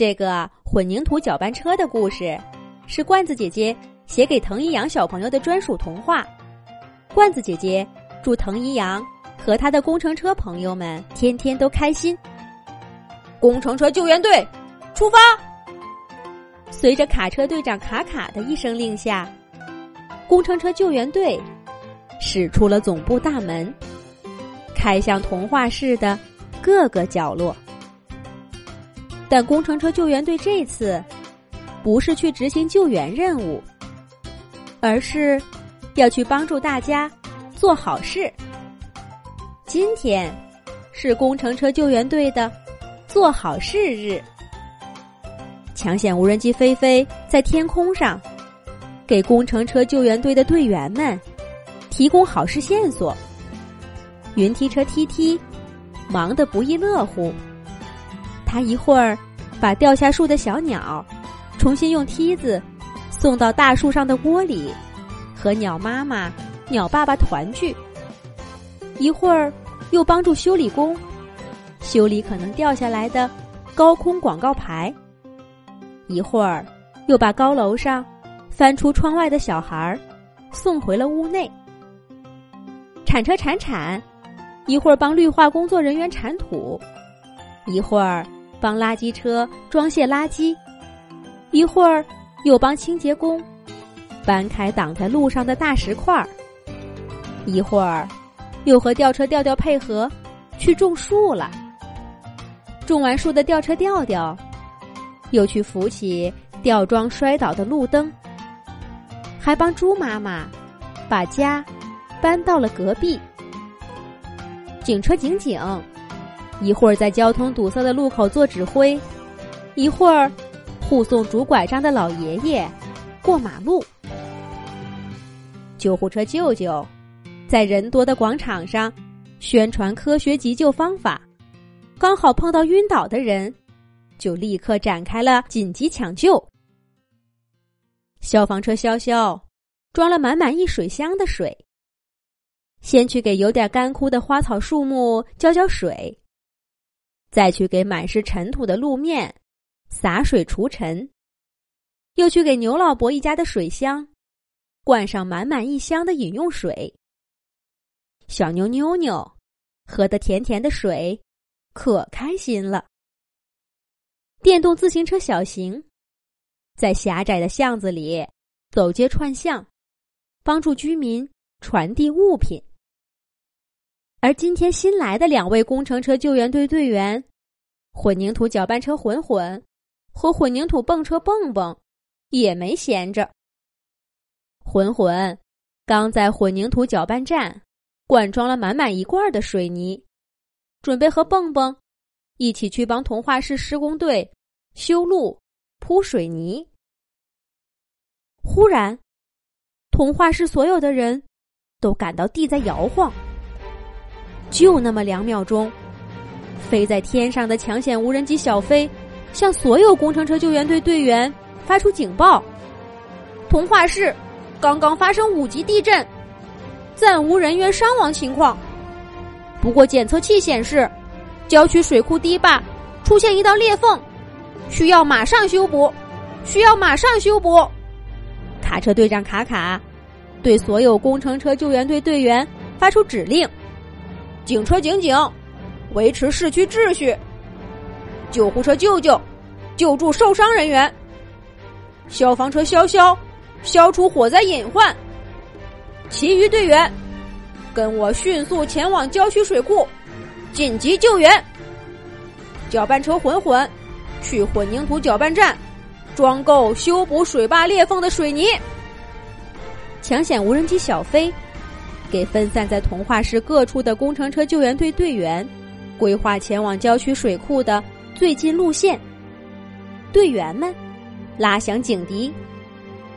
这个混凝土搅拌车的故事，是罐子姐姐写给藤一阳小朋友的专属童话。罐子姐姐祝藤一阳和他的工程车朋友们天天都开心。工程车救援队，出发！随着卡车队长卡卡的一声令下，工程车救援队驶出了总部大门，开向童话市的各个角落。但工程车救援队这次不是去执行救援任务，而是要去帮助大家做好事。今天是工程车救援队的做好事日。抢险无人机飞飞在天空上，给工程车救援队的队员们提供好事线索。云梯车 T T 忙得不亦乐乎。他一会儿把掉下树的小鸟重新用梯子送到大树上的窝里，和鸟妈妈、鸟爸爸团聚；一会儿又帮助修理工修理可能掉下来的高空广告牌；一会儿又把高楼上翻出窗外的小孩送回了屋内。铲车铲铲，一会儿帮绿化工作人员铲土，一会儿。帮垃圾车装卸垃圾，一会儿又帮清洁工搬开挡在路上的大石块儿，一会儿又和吊车吊吊配合去种树了。种完树的吊车吊吊又去扶起吊装摔倒的路灯，还帮猪妈妈把家搬到了隔壁。警车警警。一会儿在交通堵塞的路口做指挥，一会儿护送拄拐杖的老爷爷过马路。救护车舅舅在人多的广场上宣传科学急救方法，刚好碰到晕倒的人，就立刻展开了紧急抢救。消防车潇潇装了满满一水箱的水，先去给有点干枯的花草树木浇浇水。再去给满是尘土的路面洒水除尘，又去给牛老伯一家的水箱灌上满满一箱的饮用水。小牛妞妞喝的甜甜的水，可开心了。电动自行车小行在狭窄的巷子里走街串巷，帮助居民传递物品。而今天新来的两位工程车救援队队员，混凝土搅拌车混混和混凝土泵车蹦蹦，也没闲着。混混刚在混凝土搅拌站灌装了满满一罐的水泥，准备和蹦蹦一起去帮童话市施工队修路、铺水泥。忽然，童话市所有的人都感到地在摇晃。就那么两秒钟，飞在天上的抢险无人机小飞向所有工程车救援队队员发出警报：童话市刚刚发生五级地震，暂无人员伤亡情况。不过检测器显示，郊区水库堤坝出现一道裂缝，需要马上修补，需要马上修补。卡车队长卡卡对所有工程车救援队队员发出指令。警车警警，维持市区秩序；救护车救救，救助受伤人员；消防车消消，消除火灾隐患。其余队员，跟我迅速前往郊区水库，紧急救援。搅拌车混混，去混凝土搅拌站，装够修补水坝裂缝的水泥。抢险无人机小飞。给分散在童话市各处的工程车救援队队员规划前往郊区水库的最近路线。队员们拉响警笛，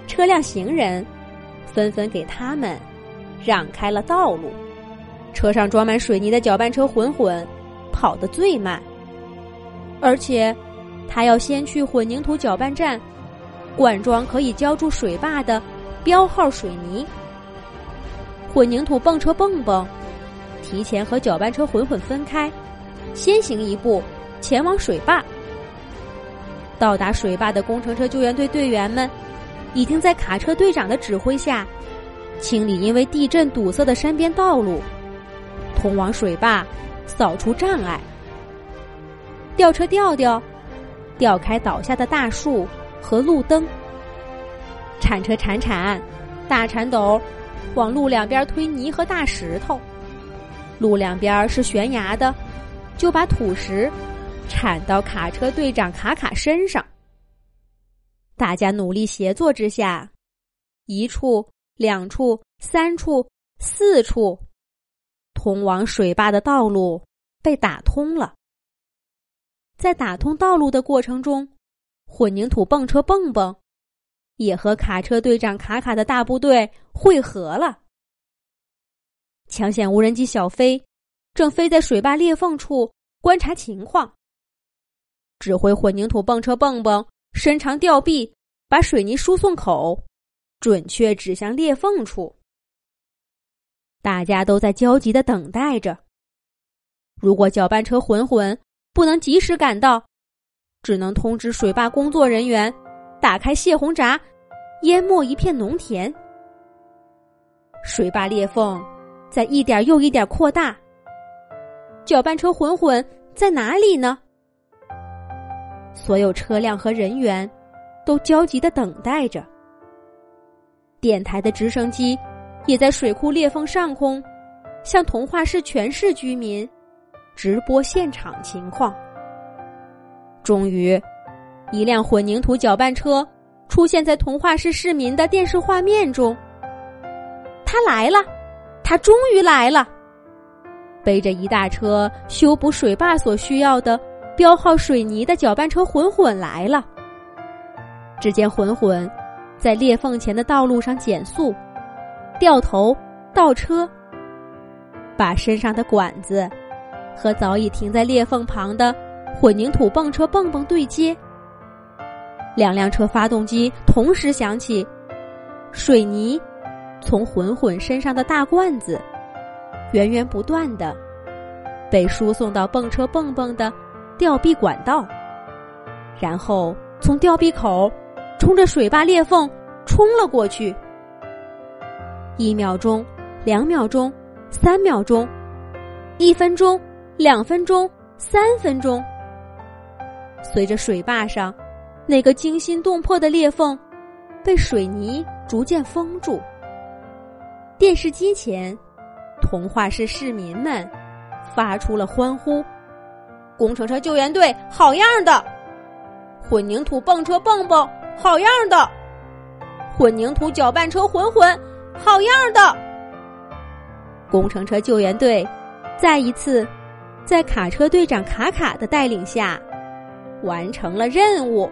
车辆行人纷纷给他们让开了道路。车上装满水泥的搅拌车混混跑得最慢，而且他要先去混凝土搅拌站灌装可以浇筑水坝的标号水泥。混凝土泵车蹦蹦，提前和搅拌车混混分开，先行一步前往水坝。到达水坝的工程车救援队队员们，已经在卡车队长的指挥下，清理因为地震堵塞的山边道路，通往水坝，扫除障碍。吊车吊吊，吊开倒下的大树和路灯；铲车铲铲，大铲斗往路两边推泥和大石头。路两边是悬崖的，就把土石铲到卡车队长卡卡身上。大家努力协作之下，一处、两处、三处、四处，通往水坝的道路被打通了。在打通道路的过程中，混凝土泵车蹦蹦也和卡车队长卡卡的大部队汇合了。抢险无人机小飞正飞在水坝裂缝处观察情况，指挥混凝土泵车蹦蹦伸长吊臂，把水泥输送口准确指向裂缝处。大家都在焦急的等待着。如果搅拌车混混。不能及时赶到，只能通知水坝工作人员打开泄洪闸，淹没一片农田。水坝裂缝在一点又一点扩大。搅拌车混混在哪里呢？所有车辆和人员都焦急的等待着。电台的直升机也在水库裂缝上空，向童话市全市居民。直播现场情况。终于，一辆混凝土搅拌车出现在童话市市民的电视画面中。他来了，他终于来了，背着一大车修补水坝所需要的标号水泥的搅拌车混混来了。只见混混在裂缝前的道路上减速、掉头、倒车，把身上的管子。和早已停在裂缝旁的混凝土泵车蹦蹦对接，两辆车发动机同时响起，水泥从混混身上的大罐子源源不断的被输送到泵车蹦蹦的吊臂管道，然后从吊臂口冲着水坝裂缝冲了过去。一秒钟，两秒钟，三秒钟，一分钟。两分钟，三分钟。随着水坝上那个惊心动魄的裂缝被水泥逐渐封住，电视机前童话市市民们发出了欢呼：“工程车救援队好样的！混凝土泵车蹦蹦好样的！混凝土搅拌车混混好样的！”工程车救援队再一次。在卡车队长卡卡的带领下，完成了任务。